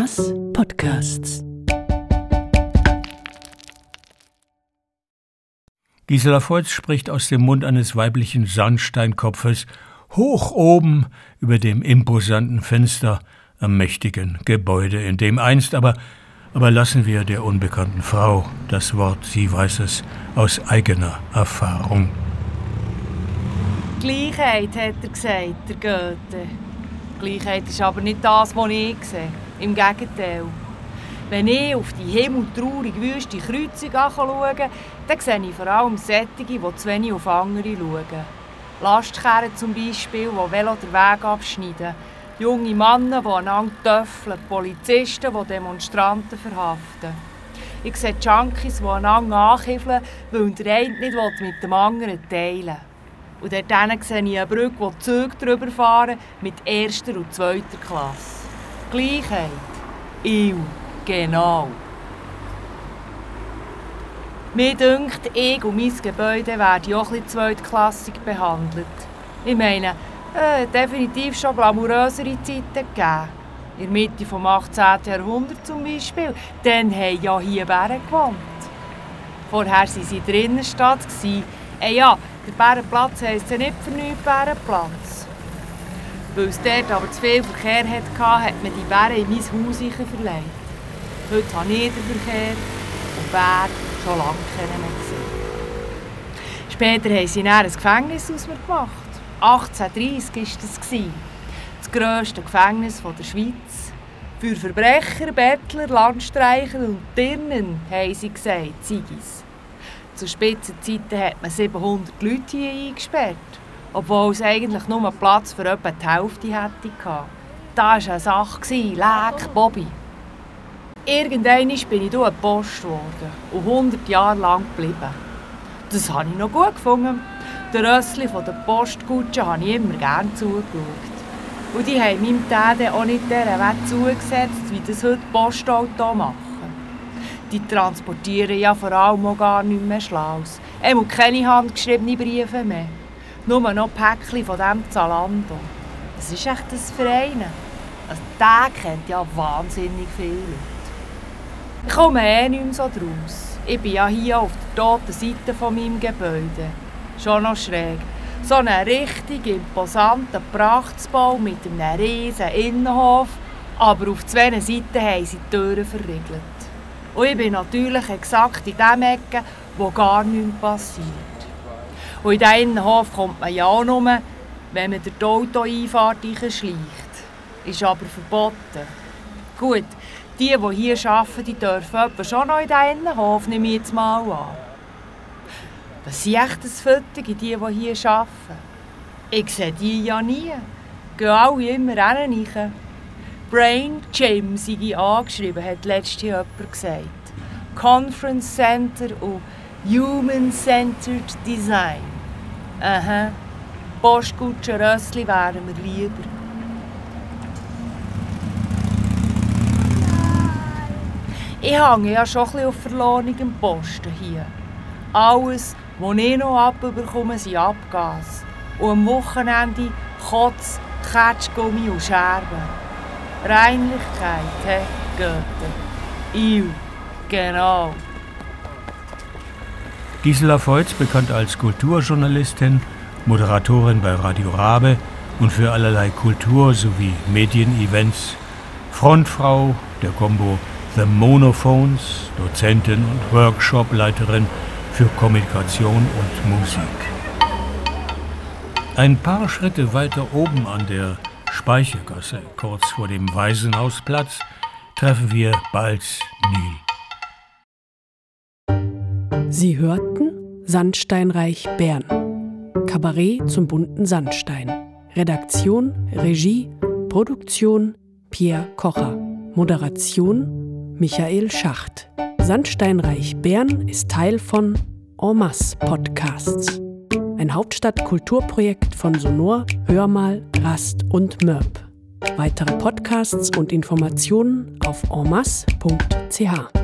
Masse Podcasts. Gisela Voits spricht aus dem Mund eines weiblichen Sandsteinkopfes hoch oben über dem imposanten Fenster am mächtigen Gebäude, in dem einst aber aber lassen wir der unbekannten Frau das Wort, sie weiß es aus eigener Erfahrung. Gleichheit, hat er gesagt, der Goethe. Gleichheit ist aber nicht das, was ich sehe. Im Gegenteil. Wenn ich auf die himmeltraurig wüste Kreuzung schaue, dann sehe ich vor allem Sättige, die zu wenig auf andere schauen. Lastkerren zum Beispiel, die Velo den Weg abschneiden. Junge Männer, die einander töffeln. Polizisten, die Demonstranten verhaften. Ich sehe Junkies, die einander ankiffeln, weil der eine nicht mit dem anderen teilen will. Und dort sehe ich eine Brücke, wo Züge drüber fahren mit erster und zweiter Klasse. Gleichheit. Ich. Genau. Mir dünkt, ich und mein Gebäude werden auch ein zweitklassig behandelt. Ich meine, äh, definitiv schon glamourösere Zeiten gegeben. In der Mitte des 18. Jahrhunderts zum Beispiel. Dann haben ja hier Bären gewohnt. Vorher waren sie in der Innenstadt. Äh, ja, der Bärenplatz heisst ja nicht für nichts Bärenplatz. Weil es dort aber zu viel Verkehr hatte, hat man die Bären in mein Haus verlegt. Heute habe ich den Verkehr und Bären schon lange kennen gesehen. Später haben sie ein Gefängnis aus mir gemacht. 1830 war das. Das grösste Gefängnis der Schweiz. Für Verbrecher, Bettler, Landstreicher und Dirnen, haben sie gesagt, Zigis. Zu Spitzenzeiten hat man 700 Leute hier eingesperrt, obwohl es eigentlich nur Platz für etwa die Hälfte hätte. Das war eine Sache, leck Bobby. Irgendwann bin ich ein Post geworden und 100 Jahre lang geblieben. Das habe ich noch gut gefunden. Der Rössli von der Postkutsche habe ich immer gerne zugeschaut. Und die haben meinem Dad auch nicht dieser Weg zugesetzt, wie das heute Postauto machen. Die transportieren ja vor allem auch gar nicht mehr Schlaus. Er muss keine handgeschriebenen Briefe mehr. Nur noch Päckchen von diesem Zalando. Das ist echt das Verein. Also, der kennt ja wahnsinnig viele Leute. Ich komme eh nicht mehr so draus. Ich bin ja hier auf der toten Seite von meinem Gebäude schon noch schräg. So ein richtig imposanter Prachtsbau mit einem riesen Innenhof, aber auf zwei Seiten haben sie die Türen verriegelt. Und ich bin natürlich exakt in der Ecke, wo gar nichts passiert. Und in diesen Innenhof kommt man ja auch nur, wenn man die Autoeinfahrt schleicht. Ist aber verboten. Gut, die, die hier arbeiten, die dürfen schon noch in diesen Innenhof, nehme ich jetzt mal an. Das sind echt das Fötige, die, die hier arbeiten. Ich sehe die ja nie. Gehen alle immer rein. Brain Gym sei angeschrieben, hat letztes Jahr jemand gesagt. Conference Center und Human Centered Design. Aha, Postkutsche Rössli wären wir lieber. Ich hänge ja schon ein bisschen auf verlorenem Posten hier. Alles was ich noch abbekomme, sind Abgas. Und am Wochenende Kotz, Ketschgummi und Scherben. Reinlichkeit, he, Goethe. Iu, genau. Gisela Feutz, bekannt als Kulturjournalistin, Moderatorin bei Radio Rabe und für allerlei Kultur- sowie Medienevents, Frontfrau der Combo The Monophones, Dozentin und Workshopleiterin für Kommunikation und Musik. Ein paar Schritte weiter oben an der Speichergasse, kurz vor dem Waisenhausplatz, treffen wir Balz Nil. Sie hörten Sandsteinreich Bern. Kabarett zum bunten Sandstein. Redaktion, Regie, Produktion Pierre Kocher. Moderation Michael Schacht. Sandsteinreich Bern ist Teil von En masse Podcasts. Ein Hauptstadt-Kulturprojekt von Sonor, Hörmal, Rast und Mörb. Weitere Podcasts und Informationen auf enmasse.ch.